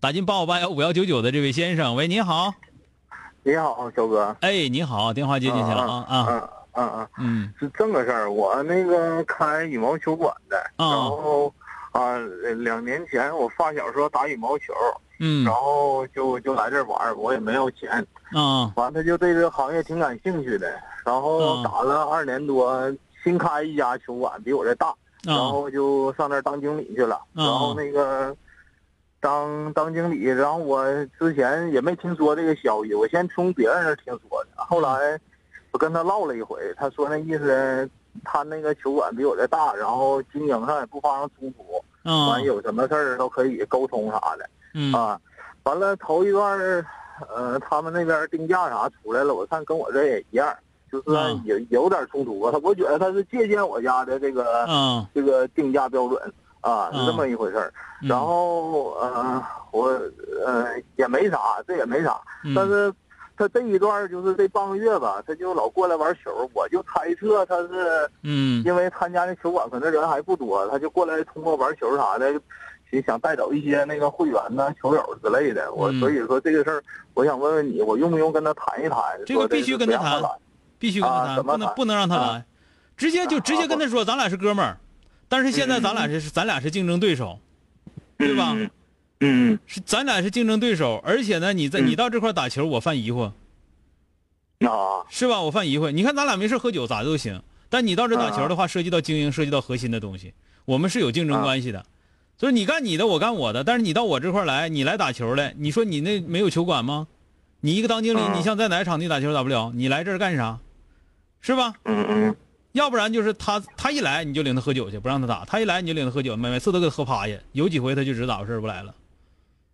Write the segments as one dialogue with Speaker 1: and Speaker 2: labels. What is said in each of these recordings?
Speaker 1: 打进八五八幺五幺九九的这位先生，喂，你好。
Speaker 2: 你好，小哥。
Speaker 1: 哎，你好，电话接进去了啊
Speaker 2: 啊嗯嗯嗯，是这么个事儿。我那个开羽毛球馆的，然后啊，两年前我发小说打羽毛球，
Speaker 1: 嗯，
Speaker 2: 然后就就来这玩我也没有钱，
Speaker 1: 啊，
Speaker 2: 完他就对这个行业挺感兴趣的，然后打了二年多，新开一家球馆，比我这大，然后就上那儿当经理去了，然后那个。当当经理，然后我之前也没听说这个消息，我先从别人那听说的。后来我跟他唠了一回，他说那意思，他那个球馆比我这大，然后经营上也不发生冲突，完有什么事儿都可以沟通啥的。啊，完了头一段呃，他们那边定价啥出来了，我看跟我这也一样，就是有有点冲突吧。他我觉得他是借鉴我家的这个这个定价标准。啊，是这么一回事儿，然后呃，我呃也没啥，这也没啥，但是他这一段就是这半个月吧，他就老过来玩球，我就猜测他是，
Speaker 1: 嗯，
Speaker 2: 因为他家那球馆可能人还不多，他就过来通过玩球啥的，就想带走一些那个会员呐、球友之类的。我所以说这个事儿，我想问问你，我用不用跟他谈一谈？
Speaker 1: 这个必须跟他谈，必须跟他谈，不能不能让他来，直接就直接跟他说，咱俩是哥们儿。但是现在咱俩是咱俩是竞争对手，对吧？
Speaker 2: 嗯，
Speaker 1: 是咱俩是竞争对手，而且呢，你在你到这块打球，我犯疑惑，
Speaker 2: 啊，
Speaker 1: 是吧？我犯疑惑。你看咱俩没事喝酒咋都行，但你到这打球的话，涉及到经营，涉及到核心的东西，我们是有竞争关系的。所以你干你的，我干我的。但是你到我这块来，你来打球来，你说你那没有球馆吗？你一个当经理，你像在哪个场地打球打不了，你来这儿干啥？是吧？
Speaker 2: 嗯嗯。
Speaker 1: 要不然就是他，他一来你就领他喝酒去，不让他打；他一来你就领他喝酒，每每次都给他喝趴下。有几回他就知咋回事不来了，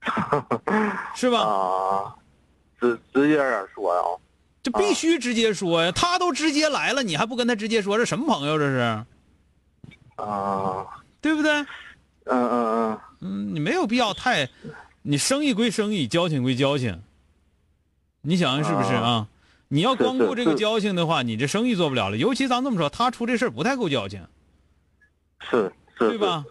Speaker 1: 是吧？
Speaker 2: 啊，直直接点说呀，
Speaker 1: 这必须直接说呀！他都直接来了，你还不跟他直接说，这什么朋友这是？
Speaker 2: 啊，
Speaker 1: 对不对？
Speaker 2: 嗯嗯嗯
Speaker 1: 嗯，你没有必要太，你生意归生意，交情归交情，你想想是不是啊？你要光顾这个交情的话，你这生意做不了了。尤其咱这么说，他出这事不太够交情，
Speaker 2: 是是，
Speaker 1: 对吧？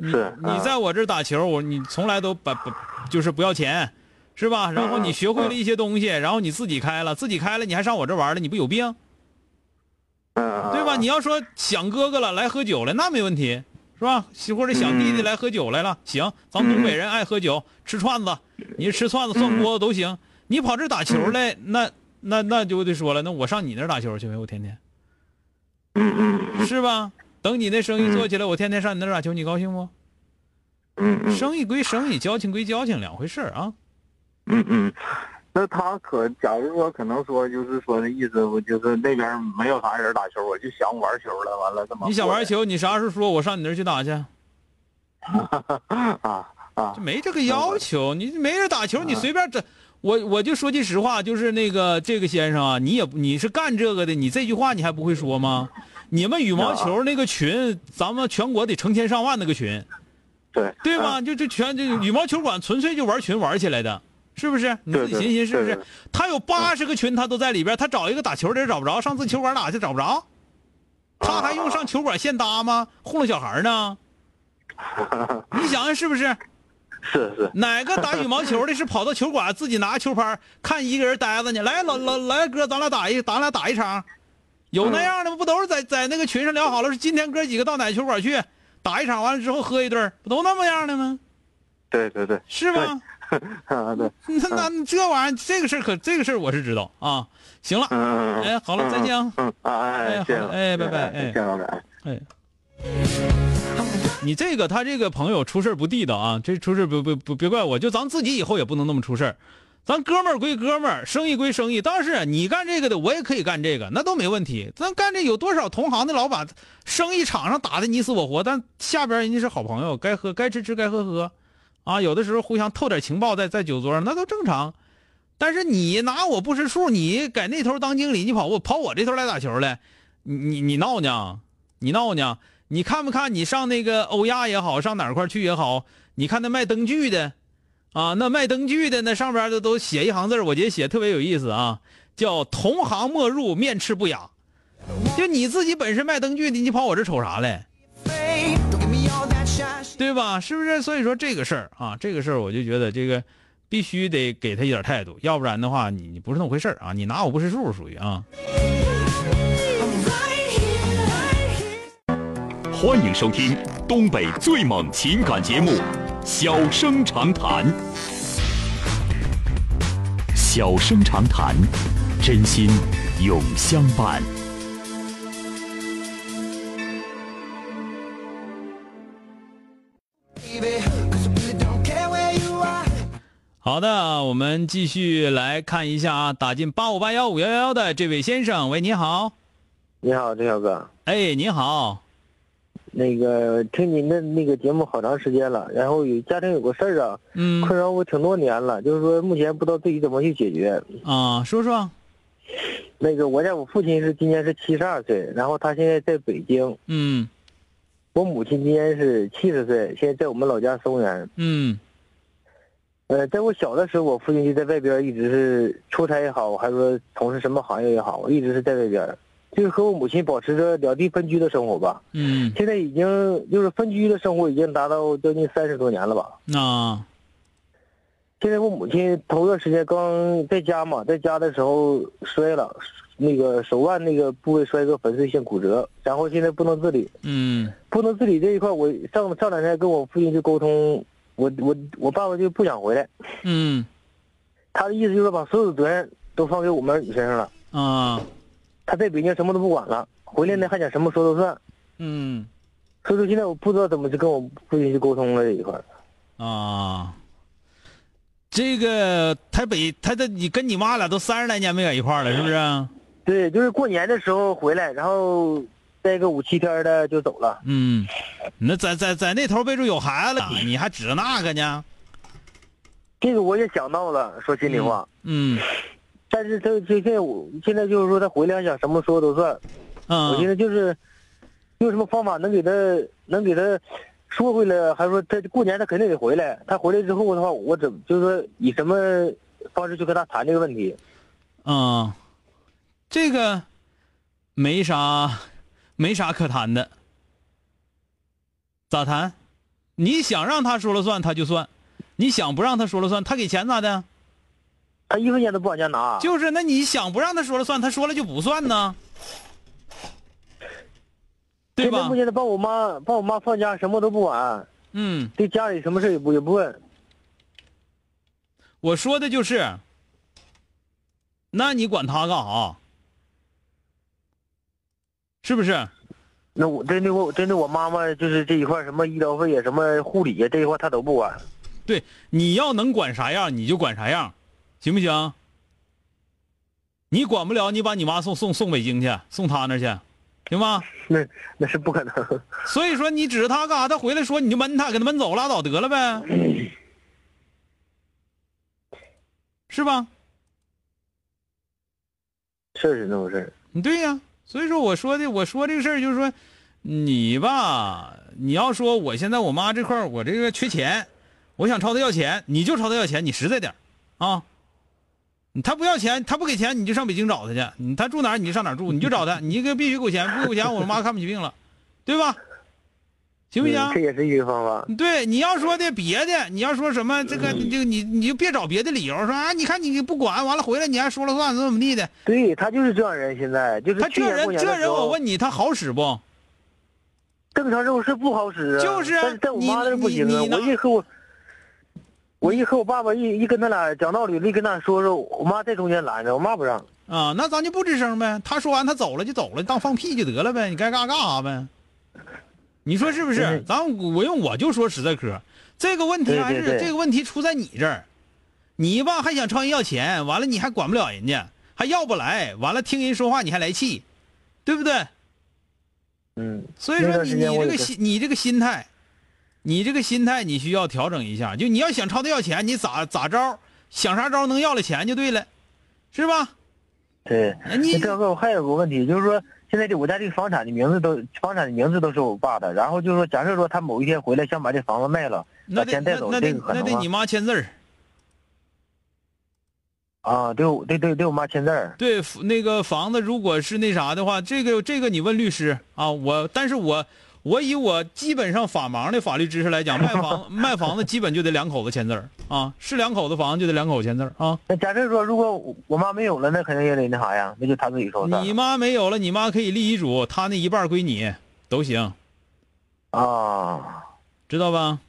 Speaker 2: 是。
Speaker 1: 你在我这打球，我你从来都不不就是不要钱，是吧？然后你学会了一些东西，然后你自己开了，自己开了，你还上我这玩了，你不有病？
Speaker 2: 嗯，
Speaker 1: 对吧？你要说想哥哥了，来喝酒了，那没问题，是吧？或者想弟弟来喝酒来了，行，咱们东北人爱喝酒，吃串子，你吃串子涮锅子都行。你跑这打球来，那。那那就得说了，那我上你那儿打球去呗，我天天，是吧？等你那生意做起来，我天天上你那儿打球，你高兴不？生意归生意，交情归交情，两回事啊。
Speaker 2: 嗯嗯，那他可假如说可能说就是说的意思，我就是那边没有啥人打球，我就想玩球了，完了这么。
Speaker 1: 你想玩球，你啥时候说我上你那儿去打去？
Speaker 2: 啊啊，
Speaker 1: 就没这个要求，你没人打球，你随便整。我我就说句实话，就是那个这个先生啊，你也你是干这个的，你这句话你还不会说吗？你们羽毛球那个群，咱们全国得成千上万那个群，
Speaker 2: 对
Speaker 1: 对吧？就就全这羽毛球馆纯粹就玩群玩起来的，是不是？你自己寻寻是不是？他有八十个群，他都在里边，他找一个打球的人找不着，上次球馆打去找不着，他还用上球馆现搭吗？糊弄小孩呢？你想想是不是？
Speaker 2: 是是，
Speaker 1: 哪个打羽毛球的是跑到球馆自己拿球拍看一个人呆着呢？来老老来哥，咱俩打一，咱俩打一场，有那样的吗？不都是在在那个群上聊好了，是今天哥几个到哪球馆去打一场，完了之后喝一顿，不都那么样的吗？
Speaker 2: 对对对，
Speaker 1: 是吧？
Speaker 2: 啊对。
Speaker 1: 那那这玩意儿，这个事儿可这个事儿我是知道啊。行了，
Speaker 2: 嗯
Speaker 1: 哎，好了，再见啊。
Speaker 2: 嗯啊哎，
Speaker 1: 好哎，拜拜，哎，
Speaker 2: 谢老板，
Speaker 1: 哎。你这个他这个朋友出事不地道啊！这出事不不不别怪我，就咱自己以后也不能那么出事咱哥们儿归哥们儿，生意归生意。当然，你干这个的，我也可以干这个，那都没问题。咱干这有多少同行的老板，生意场上打的你死我活，但下边人家是好朋友，该喝该吃吃该喝喝，啊，有的时候互相透点情报在在酒桌上，那都正常。但是你拿我不识数，你在那头当经理，你跑我跑我这头来打球来，你你你闹呢？你闹呢？你看不看？你上那个欧亚也好，上哪块去也好，你看那卖灯具的，啊，那卖灯具的那上边的都写一行字我觉得写特别有意思啊，叫“同行莫入，面赤不雅”。就你自己本身卖灯具的，你跑我这瞅啥来？对吧？是不是？所以说这个事儿啊，这个事儿我就觉得这个必须得给他一点态度，要不然的话，你你不是那么回事儿啊，你拿我不识数，属于啊。
Speaker 3: 欢迎收听东北最猛情感节目《小生长谈》。小生长谈，真心永相伴。
Speaker 1: 好的，我们继续来看一下啊，打进八五八幺五幺幺的这位先生，喂，你好。
Speaker 4: 你好，郑小哥。
Speaker 1: 哎，你好。
Speaker 4: 那个听您的那个节目好长时间了，然后有家庭有个事儿啊，
Speaker 1: 嗯，
Speaker 4: 困扰我挺多年了，就是说目前不知道自己怎么去解决。
Speaker 1: 啊，说说。
Speaker 4: 那个我家我父亲是今年是七十二岁，然后他现在在北京。
Speaker 1: 嗯。
Speaker 4: 我母亲今年是七十岁，现在在我们老家松原。
Speaker 1: 嗯。
Speaker 4: 呃，在我小的时候，我父亲就在外边一直是出差也好，还是说从事什么行业也好，一直是在外边。就是和我母亲保持着两地分居的生活吧。
Speaker 1: 嗯。
Speaker 4: 现在已经就是分居的生活已经达到将近三十多年了吧。
Speaker 1: 啊。
Speaker 4: 现在我母亲头段时间刚在家嘛，在家的时候摔了，那个手腕那个部位摔个粉碎性骨折，然后现在不能自理。
Speaker 1: 嗯。
Speaker 4: 不能自理这一块，我上上两天跟我父亲去沟通，我我我爸爸就不想回来。
Speaker 1: 嗯。
Speaker 4: 他的意思就是把所有的责任都放给我们儿女身上了。
Speaker 1: 啊。
Speaker 4: 他在北京什么都不管了，回来呢还想什么说都算。
Speaker 1: 嗯，
Speaker 4: 所以说现在我不知道怎么去跟我父亲去沟通了这一块。
Speaker 1: 啊，这个他北他的你跟你妈俩都三十来年没在一块了，是不是？
Speaker 4: 对，就是过年的时候回来，然后待个五七天的就走了。
Speaker 1: 嗯，那在在在那头备注有孩子了，你还指着那个呢？
Speaker 4: 这个我也想到了，说心里话。
Speaker 1: 嗯。
Speaker 4: 但是他现在我现在就是说他回来想什么说都算，
Speaker 1: 嗯，
Speaker 4: 我现在就是用什么方法能给他能给他说回来，还说他过年他肯定得回来。他回来之后的话，我怎就是说以什么方式去跟他谈这个问题？
Speaker 1: 嗯，这个没啥没啥可谈的，咋谈？你想让他说了算，他就算；你想不让他说了算，他给钱咋的？
Speaker 4: 他一分钱都不往家拿，
Speaker 1: 就是，那你想不让他说了算，他说了就不算呢，对吧？
Speaker 4: 目前他把我妈把我妈放家，什么都不管，
Speaker 1: 嗯，
Speaker 4: 对家里什么事也不也不问。
Speaker 1: 我说的就是，那你管他干啥？是不是？
Speaker 4: 那我针对我针对我妈妈，就是这一块什么医疗费呀、什么护理呀这一块，他都不管。
Speaker 1: 对，你要能管啥样，你就管啥样。行不行？你管不了，你把你妈送送送北京去，送他那去，行吗？
Speaker 4: 那那是不可能。
Speaker 1: 所以说，你指着他干啥？他回来说你就闷他，给他闷走拉倒得了呗，是吧？
Speaker 4: 是是那回事
Speaker 1: 对呀，所以说我说的，我说这个事儿就是说，你吧，你要说我现在我妈这块我这个缺钱，我想朝他要钱，你就朝他要钱，你实在点啊。他不要钱，他不给钱，你就上北京找他去。他住哪儿你就上哪儿住，你就找他。你给必须给我钱，不给我钱，我妈看不起病了，对吧？行不行？
Speaker 4: 这也是一个方法。
Speaker 1: 对，你要说的别的，你要说什么这个，这个你你就别找别的理由，说啊，你看你不管，完了回来你还说了算，怎么怎么地的。
Speaker 4: 对他就是这样人，现在就是
Speaker 1: 他这人这人，我问你，他好使不？
Speaker 4: 正常是不好使啊。
Speaker 1: 就是
Speaker 4: 但是在我妈那不行啊，我一和我。我一和我爸爸一一跟他俩讲道理，一跟他说说，我妈在中间拦着，我妈不让。
Speaker 1: 啊，那咱就不吱声呗。他说完他走了就走了，当放屁就得了呗。你该干啥干啥呗。你说是不是？咱我用我就说实在嗑，这个问题还是这个问题出在你这儿。你吧还想朝人要钱，完了你还管不了人家，还要不来，完了听人说话你还来气，对不对？
Speaker 4: 嗯。
Speaker 1: 所以说你你这个心你这个心态，你这个心态你需要调整一下。就你要想朝他要钱，你咋咋招想啥招能要了钱就对了，是吧？
Speaker 4: 对，
Speaker 1: 你
Speaker 4: 这个还有个问题，就是说现在这我家这个房产的名字都房产的名字都是我爸的，然后就是说，假设说他某一天回来想把这房子卖了，把钱带走，这个可
Speaker 1: 能那得你妈签字儿。
Speaker 4: 啊，对，对，对，对我妈签字儿。
Speaker 1: 对，那个房子如果是那啥的话，这个这个你问律师啊，我，但是我。我以我基本上法盲的法律知识来讲，卖房 卖房子基本就得两口子签字儿啊，是两口子房就得两口签字儿啊。
Speaker 4: 那假设说，如果我妈没有了，那肯定也得那啥呀，那就他自己说
Speaker 1: 你妈没有了，你妈可以立遗嘱，她那一半归你，都行。
Speaker 4: 啊，
Speaker 1: 知道吧？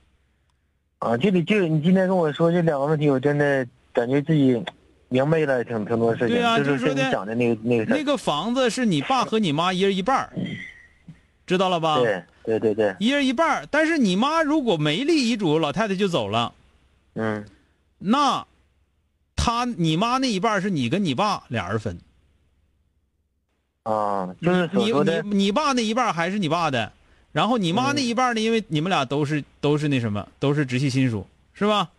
Speaker 4: 啊，就得就你今天跟我说这两个问题，我真的感觉自己明白了挺挺多事情。
Speaker 1: 对
Speaker 4: 啊，就
Speaker 1: 是说
Speaker 4: 你讲的那个那个
Speaker 1: 那个房子是你爸和你妈一人一半知道了吧？
Speaker 4: 对对对对，
Speaker 1: 一人一半但是你妈如果没立遗嘱，老太太就走了。
Speaker 4: 嗯，
Speaker 1: 那，他你妈那一半是你跟你爸俩人分。
Speaker 4: 啊，就是
Speaker 1: 你你你爸那一半还是你爸的，然后你妈那一半呢？因为你们俩都是都是那什么，都是直系亲属，是吧？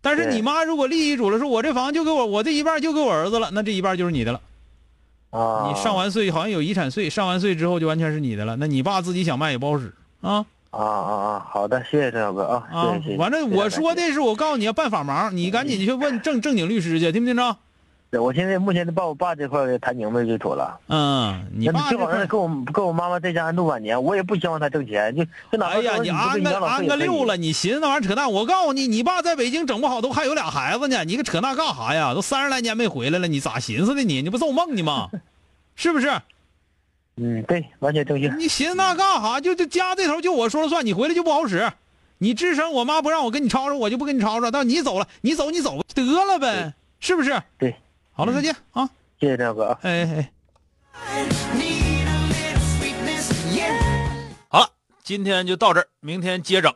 Speaker 1: 但是你妈如果立遗嘱了，说我这房就给我，我这一半就给我儿子了，那这一半就是你的了。
Speaker 4: 啊，
Speaker 1: 你上完税好像有遗产税，上完税之后就完全是你的了。那你爸自己想卖也不好使
Speaker 4: 啊。啊啊啊！好的，谢谢郑小哥啊。啊，
Speaker 1: 反正我说的是，我告诉你要办法忙，你赶紧去问正正经律师去，听不听着？
Speaker 4: 对，我现在目前得把我爸这块给谈明白就妥了。
Speaker 1: 嗯，你爸
Speaker 4: 最好让他跟我跟我妈妈在家安度晚年，我也不希望他挣钱，就就哪
Speaker 1: 哎呀，你安个安个六了，你寻思那玩意儿扯淡？我告诉你，你爸在北京整不好都还有俩孩子呢，你个扯那干啥呀？都三十来年没回来了，你咋寻思的你？你不做梦呢吗？是不是？
Speaker 4: 嗯，对，完全正确。
Speaker 1: 你寻思那干啥？就就家这头就我说了算，你回来就不好使。你吱声，我妈不让我跟你吵吵，我就不跟你吵吵。但你走了，你走你走得了呗，是不是？
Speaker 4: 对，
Speaker 1: 好了，再见啊！
Speaker 4: 谢谢亮哥啊！
Speaker 1: 哎哎。好了，今天就到这儿，明天接整。